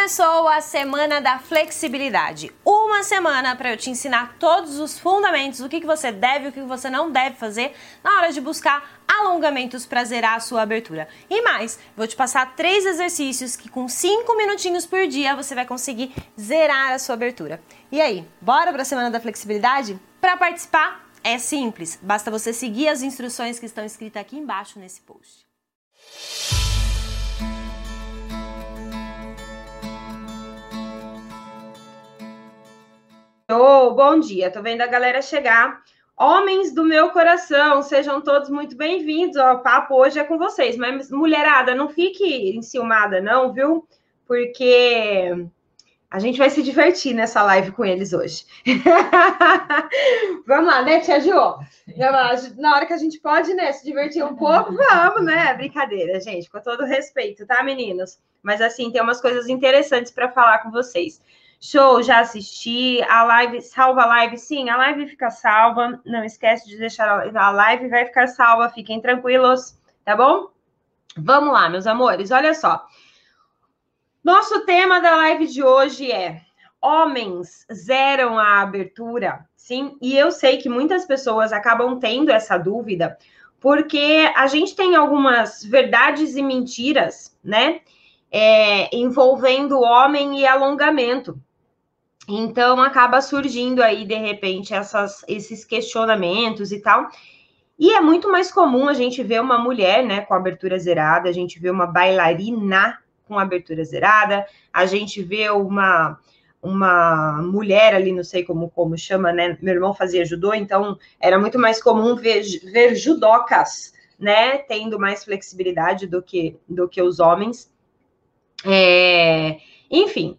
Começou a semana da flexibilidade. Uma semana para eu te ensinar todos os fundamentos, o que, que você deve e o que você não deve fazer na hora de buscar alongamentos para zerar a sua abertura. E mais, vou te passar três exercícios que com cinco minutinhos por dia você vai conseguir zerar a sua abertura. E aí, bora para a semana da flexibilidade? Para participar é simples, basta você seguir as instruções que estão escritas aqui embaixo nesse post. Oh, bom dia, tô vendo a galera chegar. Homens do meu coração, sejam todos muito bem-vindos. O papo hoje é com vocês, mas mulherada, não fique enciumada, não, viu? Porque a gente vai se divertir nessa live com eles hoje. vamos lá, né, Tia Jo? Na hora que a gente pode, né, se divertir um pouco, vamos, né? Brincadeira, gente, com todo respeito, tá, meninos? Mas assim, tem umas coisas interessantes para falar com vocês. Show, já assisti. A live, salva a live. Sim, a live fica salva. Não esquece de deixar a live, vai ficar salva. Fiquem tranquilos, tá bom? Vamos lá, meus amores. Olha só. Nosso tema da live de hoje é homens zeram a abertura, sim? E eu sei que muitas pessoas acabam tendo essa dúvida, porque a gente tem algumas verdades e mentiras, né? É, envolvendo homem e alongamento. Então acaba surgindo aí de repente essas, esses questionamentos e tal. E é muito mais comum a gente ver uma mulher, né, com abertura zerada, a gente vê uma bailarina com abertura zerada, a gente vê uma uma mulher ali, não sei como como chama, né? Meu irmão fazia judô, então era muito mais comum ver, ver judocas, né, tendo mais flexibilidade do que do que os homens. É, enfim,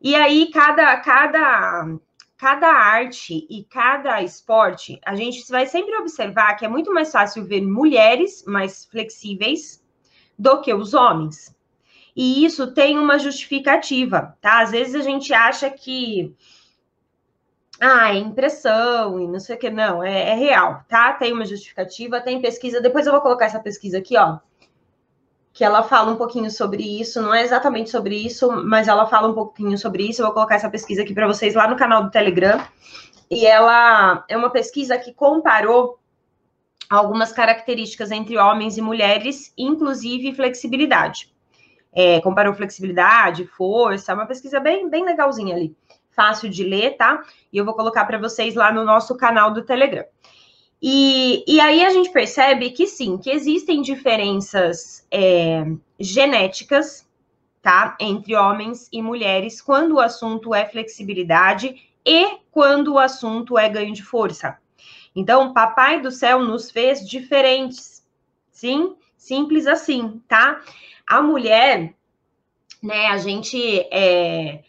e aí, cada, cada, cada arte e cada esporte, a gente vai sempre observar que é muito mais fácil ver mulheres mais flexíveis do que os homens. E isso tem uma justificativa, tá? Às vezes a gente acha que ah, é impressão e não sei o que, não, é, é, real, tá? Tem uma justificativa, tem pesquisa, depois eu vou colocar essa pesquisa aqui, ó, que ela fala um pouquinho sobre isso, não é exatamente sobre isso, mas ela fala um pouquinho sobre isso. Eu vou colocar essa pesquisa aqui para vocês lá no canal do Telegram. E ela é uma pesquisa que comparou algumas características entre homens e mulheres, inclusive flexibilidade. É, comparou flexibilidade, força, é uma pesquisa bem, bem legalzinha ali. Fácil de ler, tá? E eu vou colocar para vocês lá no nosso canal do Telegram. E, e aí a gente percebe que sim, que existem diferenças é, genéticas, tá? Entre homens e mulheres, quando o assunto é flexibilidade e quando o assunto é ganho de força. Então, Papai do Céu nos fez diferentes. Sim, simples assim, tá? A mulher, né, a gente é,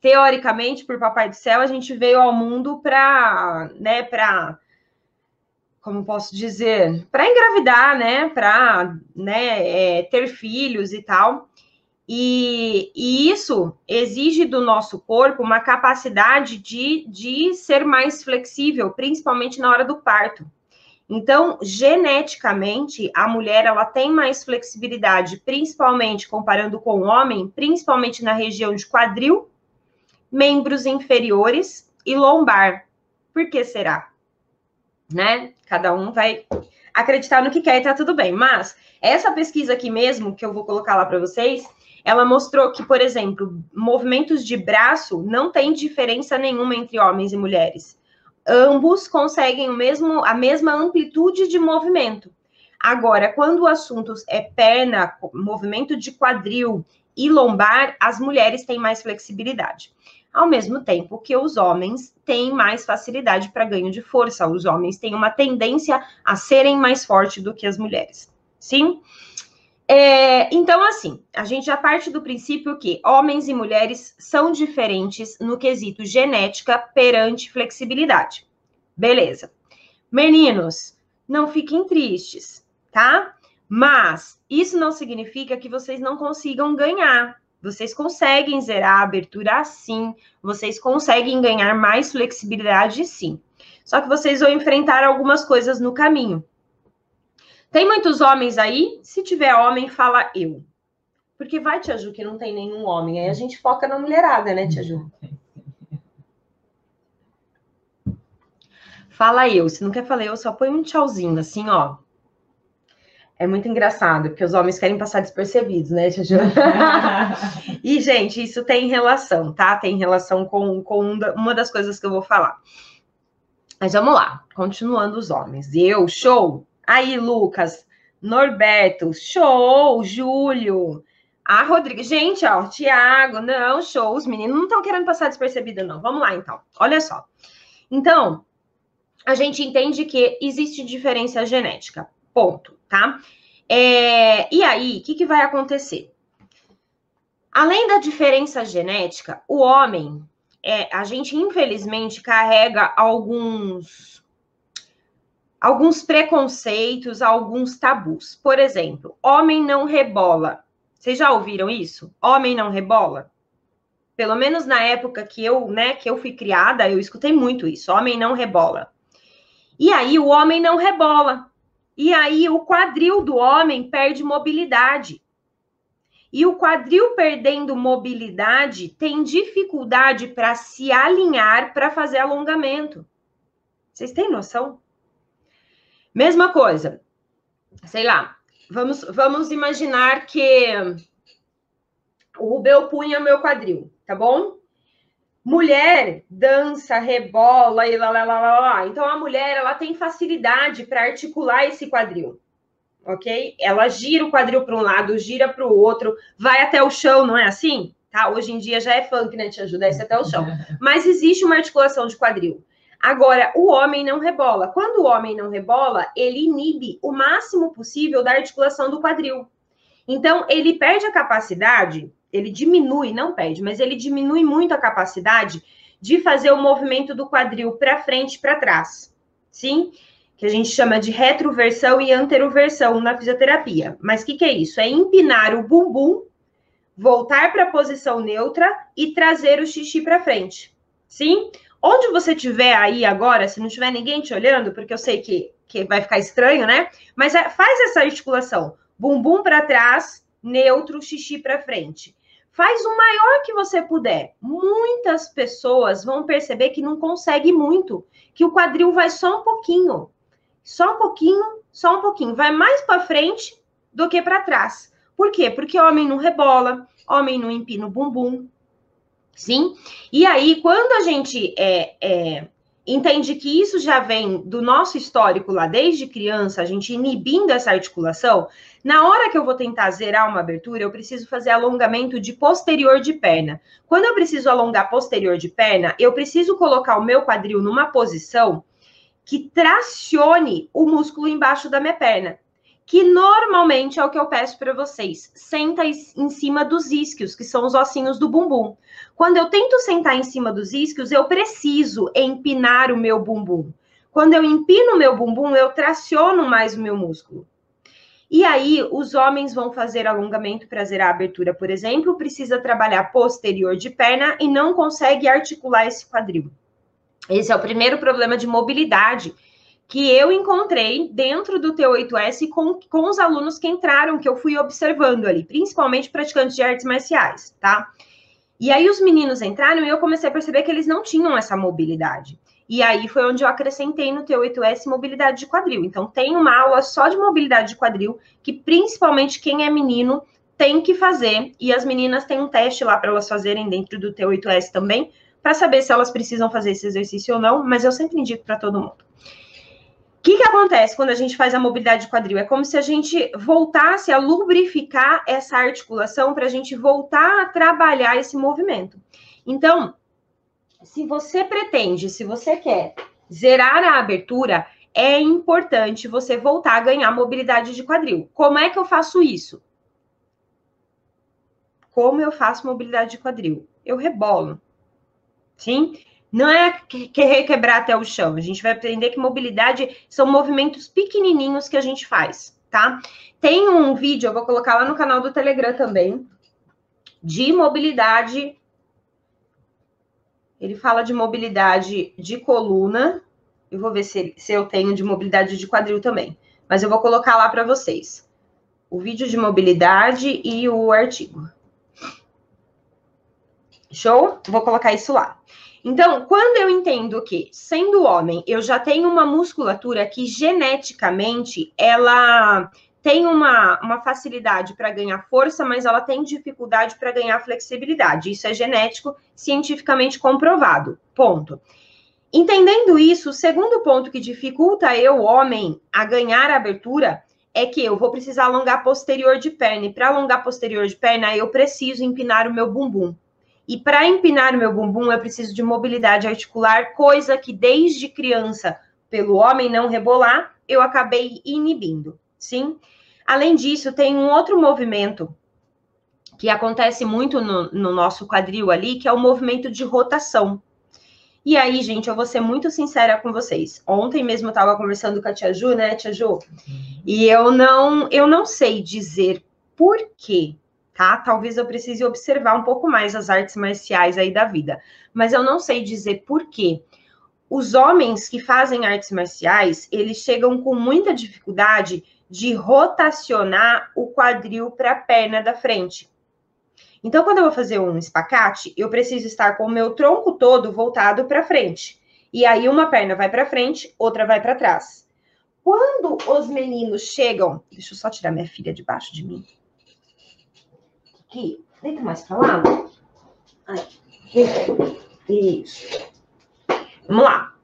teoricamente, por Papai do Céu, a gente veio ao mundo para, né, para como posso dizer, para engravidar, né, para né, é, ter filhos e tal. E, e, isso exige do nosso corpo uma capacidade de, de ser mais flexível, principalmente na hora do parto. Então, geneticamente, a mulher ela tem mais flexibilidade, principalmente comparando com o homem, principalmente na região de quadril, membros inferiores e lombar. Por que será? né? Cada um vai acreditar no que quer e tá tudo bem. Mas essa pesquisa aqui mesmo, que eu vou colocar lá para vocês, ela mostrou que, por exemplo, movimentos de braço não tem diferença nenhuma entre homens e mulheres. Ambos conseguem o mesmo, a mesma amplitude de movimento. Agora, quando o assunto é perna, movimento de quadril e lombar, as mulheres têm mais flexibilidade ao mesmo tempo que os homens têm mais facilidade para ganho de força. Os homens têm uma tendência a serem mais fortes do que as mulheres. Sim? É, então, assim, a gente já parte do princípio que homens e mulheres são diferentes no quesito genética perante flexibilidade. Beleza. Meninos, não fiquem tristes, tá? Mas isso não significa que vocês não consigam ganhar. Vocês conseguem zerar a abertura assim, vocês conseguem ganhar mais flexibilidade sim. Só que vocês vão enfrentar algumas coisas no caminho. Tem muitos homens aí? Se tiver homem, fala eu. Porque vai, Tia Ju, que não tem nenhum homem. Aí a gente foca na mulherada, né, Tia Ju? Fala eu. Se não quer falar eu, só põe um tchauzinho, assim, ó. É muito engraçado, porque os homens querem passar despercebidos, né, Tia Ju? e, gente, isso tem relação, tá? Tem relação com, com uma das coisas que eu vou falar. Mas vamos lá, continuando os homens. Eu, show. Aí, Lucas, Norberto, show. Júlio, a Rodrigo. Gente, ó, Tiago, não, show. Os meninos não estão querendo passar despercebido, não. Vamos lá, então. Olha só. Então, a gente entende que existe diferença genética. Ponto, tá? É, e aí, o que, que vai acontecer? Além da diferença genética, o homem, é, a gente infelizmente carrega alguns alguns preconceitos, alguns tabus. Por exemplo, homem não rebola. Vocês já ouviram isso? Homem não rebola? Pelo menos na época que eu, né, que eu fui criada, eu escutei muito isso. Homem não rebola. E aí o homem não rebola. E aí o quadril do homem perde mobilidade. E o quadril perdendo mobilidade tem dificuldade para se alinhar para fazer alongamento. Vocês têm noção? Mesma coisa. Sei lá, vamos, vamos imaginar que o Rubel punha meu quadril, tá bom? Mulher dança, rebola e lá, lá, lá, lá, lá. Então a mulher ela tem facilidade para articular esse quadril ok? Ela gira o quadril para um lado, gira para o outro, vai até o chão, não é assim? Tá? Hoje em dia já é funk, né? Te ajuda desce até o chão. Mas existe uma articulação de quadril. Agora, o homem não rebola. Quando o homem não rebola, ele inibe o máximo possível da articulação do quadril. Então, ele perde a capacidade, ele diminui, não perde, mas ele diminui muito a capacidade de fazer o movimento do quadril para frente e para trás. Sim? que a gente chama de retroversão e anteroversão na fisioterapia. Mas o que, que é isso? É empinar o bumbum, voltar para a posição neutra e trazer o xixi para frente. Sim? Onde você estiver aí agora, se não tiver ninguém te olhando, porque eu sei que, que vai ficar estranho, né? Mas é, faz essa articulação. Bumbum para trás, neutro, xixi para frente. Faz o maior que você puder. Muitas pessoas vão perceber que não consegue muito, que o quadril vai só um pouquinho. Só um pouquinho, só um pouquinho. Vai mais para frente do que para trás. Por quê? Porque homem não rebola, homem não empina o bumbum. Sim? E aí, quando a gente é, é, entende que isso já vem do nosso histórico lá desde criança, a gente inibindo essa articulação, na hora que eu vou tentar zerar uma abertura, eu preciso fazer alongamento de posterior de perna. Quando eu preciso alongar posterior de perna, eu preciso colocar o meu quadril numa posição que tracione o músculo embaixo da minha perna, que normalmente é o que eu peço para vocês. Senta em cima dos isquios, que são os ossinhos do bumbum. Quando eu tento sentar em cima dos isquios, eu preciso empinar o meu bumbum. Quando eu empino o meu bumbum, eu traciono mais o meu músculo. E aí, os homens vão fazer alongamento para zerar a abertura, por exemplo, precisa trabalhar posterior de perna e não consegue articular esse quadril. Esse é o primeiro problema de mobilidade que eu encontrei dentro do T8S com, com os alunos que entraram, que eu fui observando ali, principalmente praticantes de artes marciais, tá? E aí os meninos entraram e eu comecei a perceber que eles não tinham essa mobilidade. E aí foi onde eu acrescentei no T8S mobilidade de quadril. Então tem uma aula só de mobilidade de quadril, que principalmente quem é menino tem que fazer. E as meninas têm um teste lá para elas fazerem dentro do T8S também, para saber se elas precisam fazer esse exercício ou não, mas eu sempre indico para todo mundo. O que, que acontece quando a gente faz a mobilidade de quadril? É como se a gente voltasse a lubrificar essa articulação para a gente voltar a trabalhar esse movimento. Então, se você pretende, se você quer zerar a abertura, é importante você voltar a ganhar mobilidade de quadril. Como é que eu faço isso? Como eu faço mobilidade de quadril? Eu rebolo. Sim? Não é querer quebrar até o chão. A gente vai aprender que mobilidade são movimentos pequenininhos que a gente faz, tá? Tem um vídeo, eu vou colocar lá no canal do Telegram também, de mobilidade. Ele fala de mobilidade de coluna. Eu vou ver se, se eu tenho de mobilidade de quadril também. Mas eu vou colocar lá para vocês. o vídeo de mobilidade e o artigo. Show? Vou colocar isso lá. Então, quando eu entendo que, sendo homem, eu já tenho uma musculatura que geneticamente ela tem uma, uma facilidade para ganhar força, mas ela tem dificuldade para ganhar flexibilidade. Isso é genético, cientificamente comprovado. Ponto. Entendendo isso, o segundo ponto que dificulta eu, homem, a ganhar a abertura é que eu vou precisar alongar posterior de perna. E para alongar posterior de perna, eu preciso empinar o meu bumbum. E para empinar o meu bumbum, eu preciso de mobilidade articular, coisa que desde criança, pelo homem não rebolar, eu acabei inibindo, sim? Além disso, tem um outro movimento que acontece muito no, no nosso quadril ali, que é o movimento de rotação. E aí, gente, eu vou ser muito sincera com vocês. Ontem mesmo eu estava conversando com a tia Ju, né, tia Ju? Uhum. E eu não, eu não sei dizer por quê, tá? Talvez eu precise observar um pouco mais as artes marciais aí da vida. Mas eu não sei dizer por quê. Os homens que fazem artes marciais, eles chegam com muita dificuldade de rotacionar o quadril para a perna da frente. Então, quando eu vou fazer um espacate, eu preciso estar com o meu tronco todo voltado para frente. E aí uma perna vai para frente, outra vai para trás. Quando os meninos chegam, deixa eu só tirar minha filha debaixo de mim. Aqui, deita mais para lá. Isso. Vamos lá.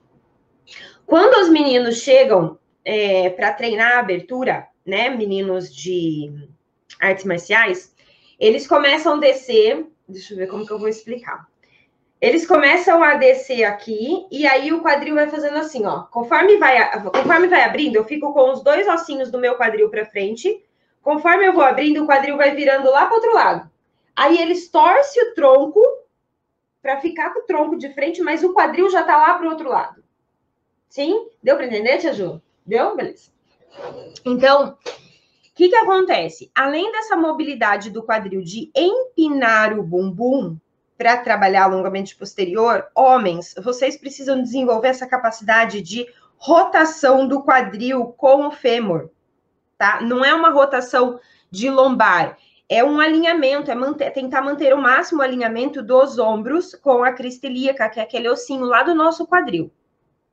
Quando os meninos chegam é, para treinar a abertura, né, meninos de artes marciais, eles começam a descer. Deixa eu ver como que eu vou explicar. Eles começam a descer aqui e aí o quadril vai fazendo assim, ó. Conforme vai, conforme vai abrindo, eu fico com os dois ossinhos do meu quadril para frente. Conforme eu vou abrindo, o quadril vai virando lá para outro lado. Aí eles torcem o tronco para ficar com o tronco de frente, mas o quadril já tá lá para o outro lado. Sim? Deu para entender, Tia Ju? Deu? Beleza. Então, que, que acontece? Além dessa mobilidade do quadril de empinar o bumbum para trabalhar alongamento posterior, homens, vocês precisam desenvolver essa capacidade de rotação do quadril com o fêmur, tá? Não é uma rotação de lombar, é um alinhamento, é manter, tentar manter o máximo alinhamento dos ombros com a crista ilíaca, que é aquele ossinho lá do nosso quadril.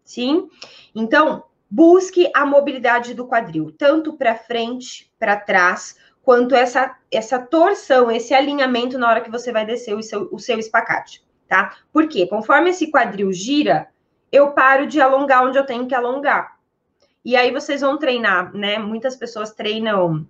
Sim? Então, busque a mobilidade do quadril, tanto para frente, para trás, quanto essa, essa torção, esse alinhamento na hora que você vai descer o seu, o seu espacate, tá? Porque conforme esse quadril gira, eu paro de alongar onde eu tenho que alongar. E aí vocês vão treinar, né? Muitas pessoas treinam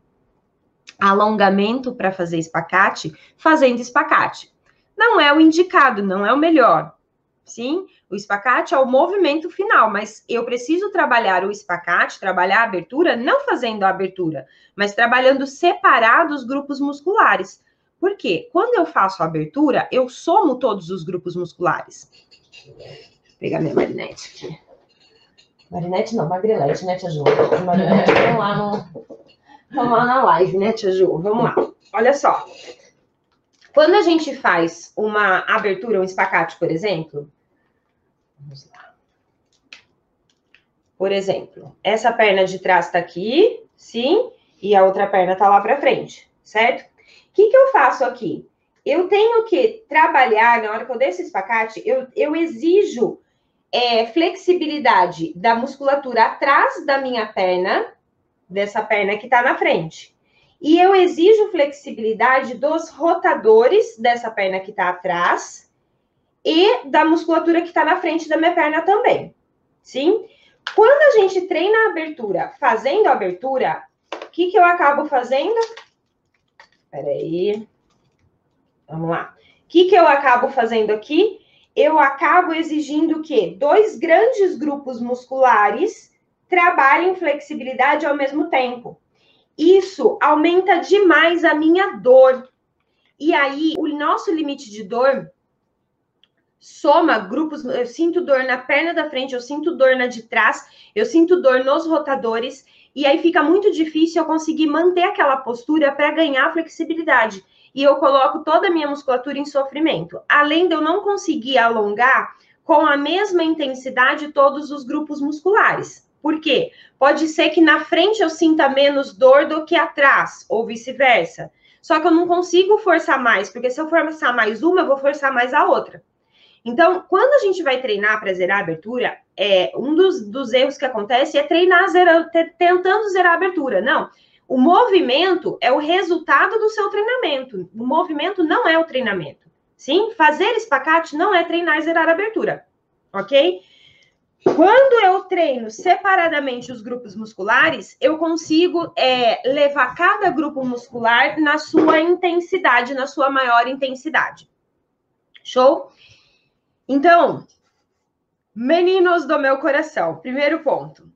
alongamento para fazer espacate, fazendo espacate. Não é o indicado, não é o melhor. Sim, o espacate é o movimento final, mas eu preciso trabalhar o espacate, trabalhar a abertura, não fazendo a abertura, mas trabalhando separado os grupos musculares. Por quê? Quando eu faço a abertura, eu somo todos os grupos musculares. Vou pegar minha marinete aqui. Marinete não, magrilete, né, Tia Ju? Marinete, vamos lá, no, vamos lá na live, né, Tia Ju? Vamos lá. Olha só. Quando a gente faz uma abertura, um espacate, por exemplo, vamos lá. Por exemplo, essa perna de trás está aqui, sim, e a outra perna está lá para frente, certo? O que, que eu faço aqui? Eu tenho que trabalhar, na hora que eu desço esse espacate, eu, eu exijo é, flexibilidade da musculatura atrás da minha perna, dessa perna que está na frente. E eu exijo flexibilidade dos rotadores dessa perna que está atrás e da musculatura que está na frente da minha perna também. Sim? Quando a gente treina a abertura fazendo a abertura, o que, que eu acabo fazendo? Peraí. Vamos lá. O que, que eu acabo fazendo aqui? Eu acabo exigindo que dois grandes grupos musculares trabalhem flexibilidade ao mesmo tempo isso aumenta demais a minha dor. E aí, o nosso limite de dor soma grupos. Eu sinto dor na perna da frente, eu sinto dor na de trás, eu sinto dor nos rotadores. E aí fica muito difícil eu conseguir manter aquela postura para ganhar flexibilidade. E eu coloco toda a minha musculatura em sofrimento. Além de eu não conseguir alongar com a mesma intensidade todos os grupos musculares. Por quê? Pode ser que na frente eu sinta menos dor do que atrás, ou vice-versa. Só que eu não consigo forçar mais, porque se eu forçar mais uma, eu vou forçar mais a outra. Então, quando a gente vai treinar para zerar a abertura, é, um dos, dos erros que acontece é treinar zera, tentando zerar a abertura. Não. O movimento é o resultado do seu treinamento. O movimento não é o treinamento. Sim? Fazer espacate não é treinar e zerar abertura. Ok? Quando eu treino separadamente os grupos musculares, eu consigo é, levar cada grupo muscular na sua intensidade, na sua maior intensidade. Show? Então, meninos do meu coração, primeiro ponto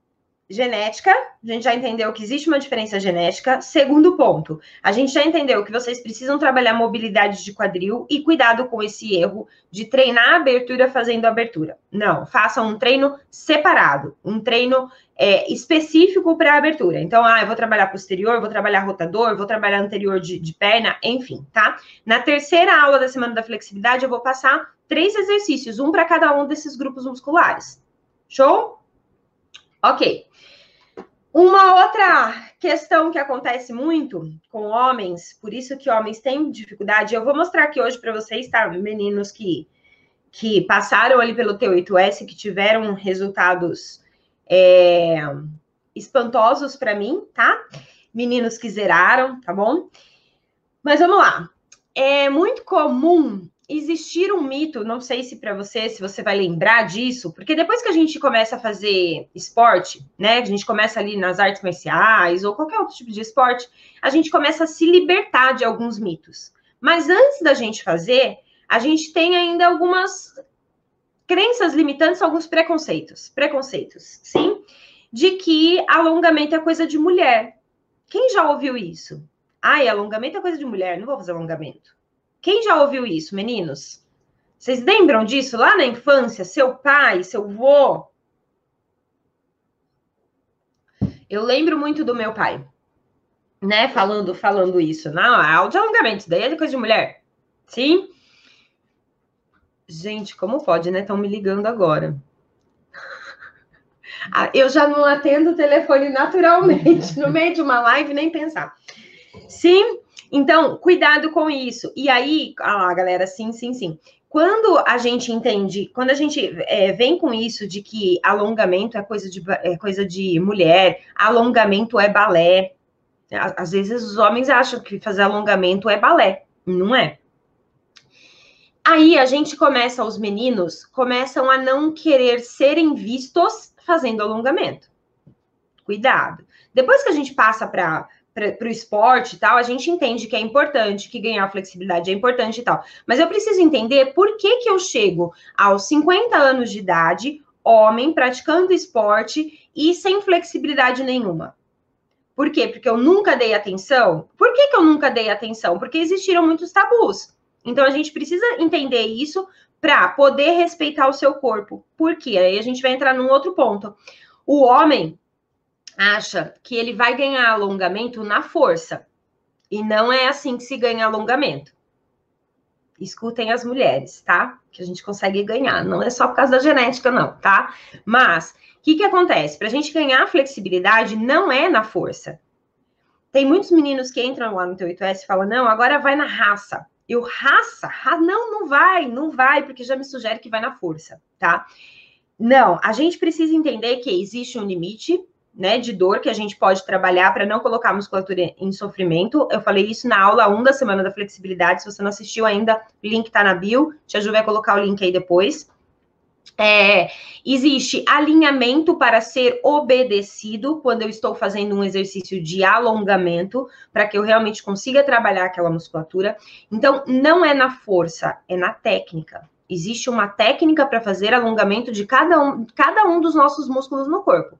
genética, a gente já entendeu que existe uma diferença genética. Segundo ponto, a gente já entendeu que vocês precisam trabalhar mobilidade de quadril e cuidado com esse erro de treinar a abertura fazendo abertura. Não, façam um treino separado, um treino é, específico para a abertura. Então, ah, eu vou trabalhar posterior, vou trabalhar rotador, vou trabalhar anterior de, de perna, enfim, tá? Na terceira aula da semana da flexibilidade, eu vou passar três exercícios, um para cada um desses grupos musculares. Show? Ok. Uma outra questão que acontece muito com homens, por isso que homens têm dificuldade, eu vou mostrar aqui hoje para vocês, tá? Meninos que, que passaram ali pelo T8S, que tiveram resultados é, espantosos para mim, tá? Meninos que zeraram, tá bom? Mas vamos lá. É muito comum existir um mito, não sei se para você, se você vai lembrar disso, porque depois que a gente começa a fazer esporte, né, a gente começa ali nas artes marciais ou qualquer outro tipo de esporte, a gente começa a se libertar de alguns mitos. Mas antes da gente fazer, a gente tem ainda algumas crenças limitantes, alguns preconceitos, preconceitos, sim, de que alongamento é coisa de mulher. Quem já ouviu isso? Ai, alongamento é coisa de mulher, não vou fazer alongamento. Quem já ouviu isso, meninos? Vocês lembram disso lá na infância? Seu pai, seu vô? Eu lembro muito do meu pai, né? Falando, falando isso. Não, é de alongamento, isso daí é coisa de mulher. Sim? Gente, como pode, né? Estão me ligando agora. Ah, eu já não atendo o telefone naturalmente, no meio de uma live, nem pensar. Sim, então, cuidado com isso. E aí, ah galera, sim, sim, sim. Quando a gente entende, quando a gente é, vem com isso de que alongamento é coisa de, é coisa de mulher, alongamento é balé. Às vezes os homens acham que fazer alongamento é balé, não é? Aí a gente começa, os meninos começam a não querer serem vistos fazendo alongamento. Cuidado. Depois que a gente passa para para o esporte e tal, a gente entende que é importante, que ganhar flexibilidade é importante e tal. Mas eu preciso entender por que, que eu chego aos 50 anos de idade, homem, praticando esporte e sem flexibilidade nenhuma. Por quê? Porque eu nunca dei atenção. Por que, que eu nunca dei atenção? Porque existiram muitos tabus. Então a gente precisa entender isso para poder respeitar o seu corpo. Por quê? Aí a gente vai entrar num outro ponto. O homem, acha que ele vai ganhar alongamento na força. E não é assim que se ganha alongamento. Escutem as mulheres, tá? Que a gente consegue ganhar. Não é só por causa da genética, não, tá? Mas, o que, que acontece? Para a gente ganhar flexibilidade, não é na força. Tem muitos meninos que entram lá no teu 8S e falam: não, agora vai na raça. Eu, raça? Não, não vai, não vai, porque já me sugere que vai na força, tá? Não, a gente precisa entender que existe um limite né, de dor que a gente pode trabalhar para não colocar a musculatura em sofrimento. Eu falei isso na aula 1 da semana da flexibilidade. Se você não assistiu ainda, o link está na bio. Tia Ju vai colocar o link aí depois. É, existe alinhamento para ser obedecido quando eu estou fazendo um exercício de alongamento, para que eu realmente consiga trabalhar aquela musculatura. Então, não é na força, é na técnica. Existe uma técnica para fazer alongamento de cada um, cada um dos nossos músculos no corpo.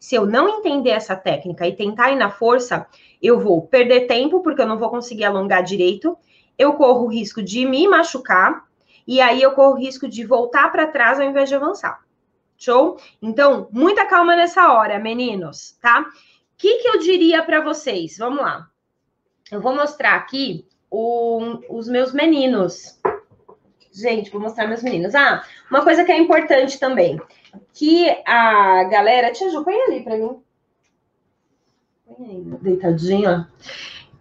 Se eu não entender essa técnica e tentar ir na força, eu vou perder tempo, porque eu não vou conseguir alongar direito, eu corro o risco de me machucar, e aí eu corro o risco de voltar para trás ao invés de avançar. Show? Então, muita calma nessa hora, meninos, tá? O que, que eu diria para vocês? Vamos lá. Eu vou mostrar aqui o, os meus meninos. Gente, vou mostrar meus meninos. Ah, uma coisa que é importante também. que a galera. Tia Ju, põe ali para mim. Põe aí, deitadinha.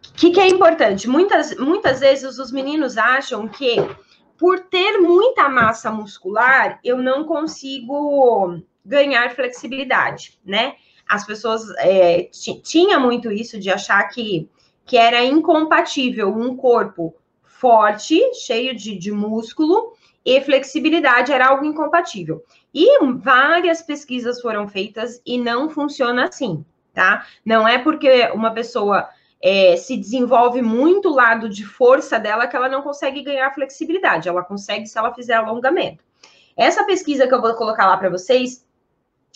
O que, que é importante? Muitas, muitas vezes os meninos acham que por ter muita massa muscular, eu não consigo ganhar flexibilidade, né? As pessoas é, tinha muito isso de achar que, que era incompatível um corpo forte, cheio de, de músculo, e flexibilidade era algo incompatível. E várias pesquisas foram feitas e não funciona assim, tá? Não é porque uma pessoa é, se desenvolve muito o lado de força dela que ela não consegue ganhar flexibilidade. Ela consegue se ela fizer alongamento. Essa pesquisa que eu vou colocar lá para vocês,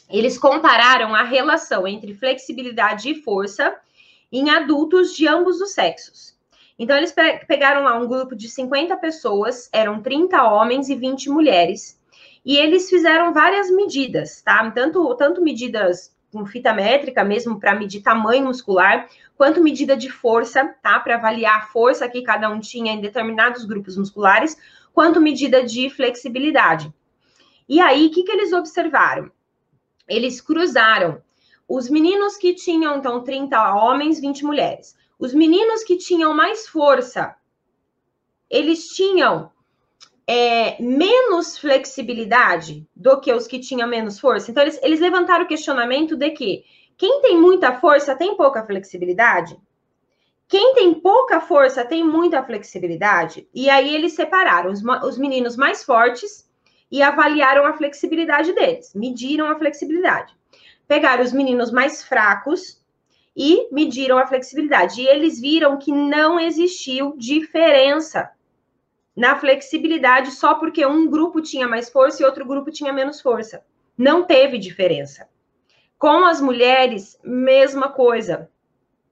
eles compararam a relação entre flexibilidade e força em adultos de ambos os sexos. Então, eles pegaram lá um grupo de 50 pessoas, eram 30 homens e 20 mulheres, e eles fizeram várias medidas, tá? Tanto, tanto medidas com fita métrica mesmo para medir tamanho muscular, quanto medida de força, tá? Para avaliar a força que cada um tinha em determinados grupos musculares, quanto medida de flexibilidade. E aí, o que, que eles observaram? Eles cruzaram os meninos que tinham, então, 30 homens, 20 mulheres. Os meninos que tinham mais força, eles tinham é, menos flexibilidade do que os que tinham menos força. Então, eles, eles levantaram o questionamento de que quem tem muita força tem pouca flexibilidade? Quem tem pouca força tem muita flexibilidade? E aí eles separaram os, os meninos mais fortes e avaliaram a flexibilidade deles, mediram a flexibilidade. Pegaram os meninos mais fracos e mediram a flexibilidade. E eles viram que não existiu diferença na flexibilidade só porque um grupo tinha mais força e outro grupo tinha menos força. Não teve diferença. Com as mulheres, mesma coisa.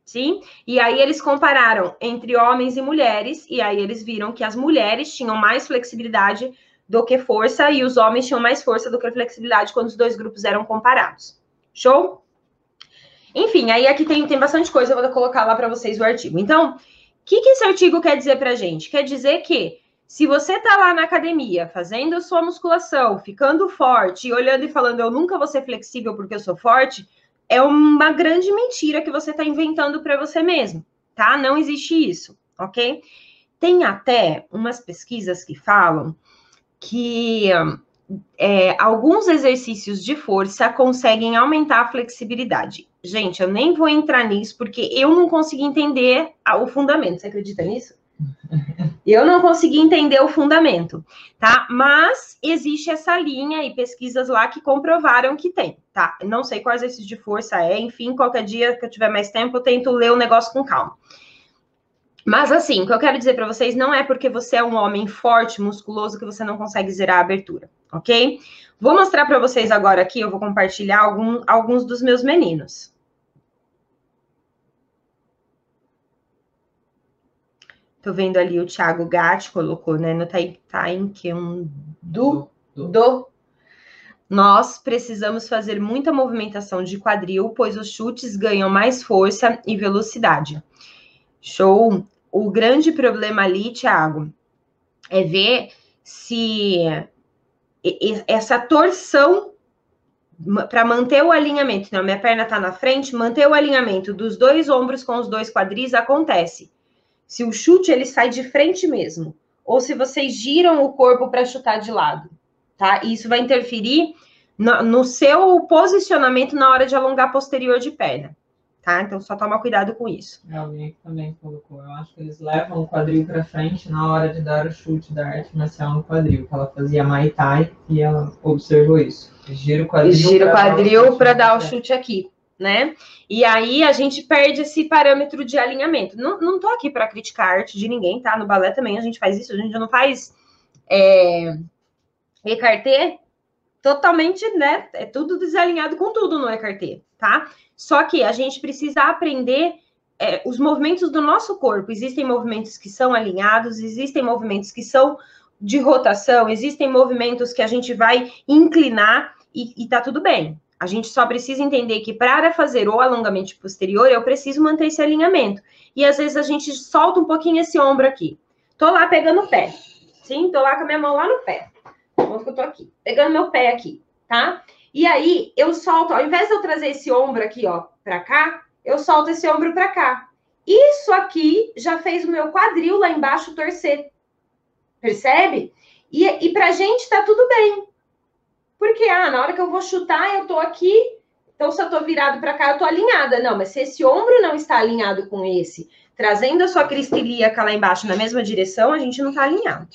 Sim? E aí eles compararam entre homens e mulheres, e aí eles viram que as mulheres tinham mais flexibilidade do que força e os homens tinham mais força do que flexibilidade quando os dois grupos eram comparados. Show? Enfim, aí aqui tem, tem bastante coisa, eu vou colocar lá para vocês o artigo. Então, o que, que esse artigo quer dizer para gente? Quer dizer que se você tá lá na academia fazendo a sua musculação, ficando forte e olhando e falando eu nunca vou ser flexível porque eu sou forte, é uma grande mentira que você está inventando para você mesmo, tá? Não existe isso, ok? Tem até umas pesquisas que falam que é, alguns exercícios de força conseguem aumentar a flexibilidade. Gente, eu nem vou entrar nisso porque eu não consegui entender o fundamento. Você acredita nisso? Eu não consegui entender o fundamento, tá? Mas existe essa linha e pesquisas lá que comprovaram que tem, tá? Não sei quais esses de força é, enfim, qualquer dia que eu tiver mais tempo, eu tento ler o negócio com calma. Mas assim, o que eu quero dizer para vocês não é porque você é um homem forte, musculoso, que você não consegue zerar a abertura, ok? Vou mostrar para vocês agora aqui, eu vou compartilhar algum, alguns dos meus meninos. Tô vendo ali o Thiago Gatti colocou, né, no time que é um do, do, do. Nós precisamos fazer muita movimentação de quadril, pois os chutes ganham mais força e velocidade. Show! O grande problema ali, Thiago, é ver se essa torção para manter o alinhamento, não, minha perna está na frente, manter o alinhamento dos dois ombros com os dois quadris acontece se o chute ele sai de frente mesmo, ou se vocês giram o corpo para chutar de lado, tá? Isso vai interferir no, no, seu posicionamento na hora de alongar posterior de perna, tá? Então só toma cuidado com isso. É, alguém também colocou, eu acho que eles levam o quadril para frente na hora de dar o chute da arte marcial no quadril, que ela fazia Muay Thai e ela observou isso. Gira o quadril. Gira o quadril para dar o chute aqui né? E aí a gente perde esse parâmetro de alinhamento. Não, não tô aqui para criticar a arte de ninguém, tá? No balé também a gente faz isso, a gente não faz é, écarté totalmente, né? É tudo desalinhado com tudo no écarté, tá? Só que a gente precisa aprender é, os movimentos do nosso corpo. Existem movimentos que são alinhados, existem movimentos que são de rotação, existem movimentos que a gente vai inclinar e, e tá tudo bem, a gente só precisa entender que para fazer o alongamento posterior, eu preciso manter esse alinhamento. E às vezes a gente solta um pouquinho esse ombro aqui. Tô lá pegando o pé. Sim, tô lá com a minha mão lá no pé. Onde que eu tô aqui? Pegando meu pé aqui, tá? E aí eu solto, ao invés de eu trazer esse ombro aqui, ó, para cá, eu solto esse ombro para cá. Isso aqui já fez o meu quadril lá embaixo torcer. Percebe? E, e pra gente tá tudo bem. Porque, ah, na hora que eu vou chutar, eu tô aqui, então se eu tô virado para cá, eu tô alinhada. Não, mas se esse ombro não está alinhado com esse, trazendo a sua cristilíaca lá embaixo na mesma direção, a gente não tá alinhado.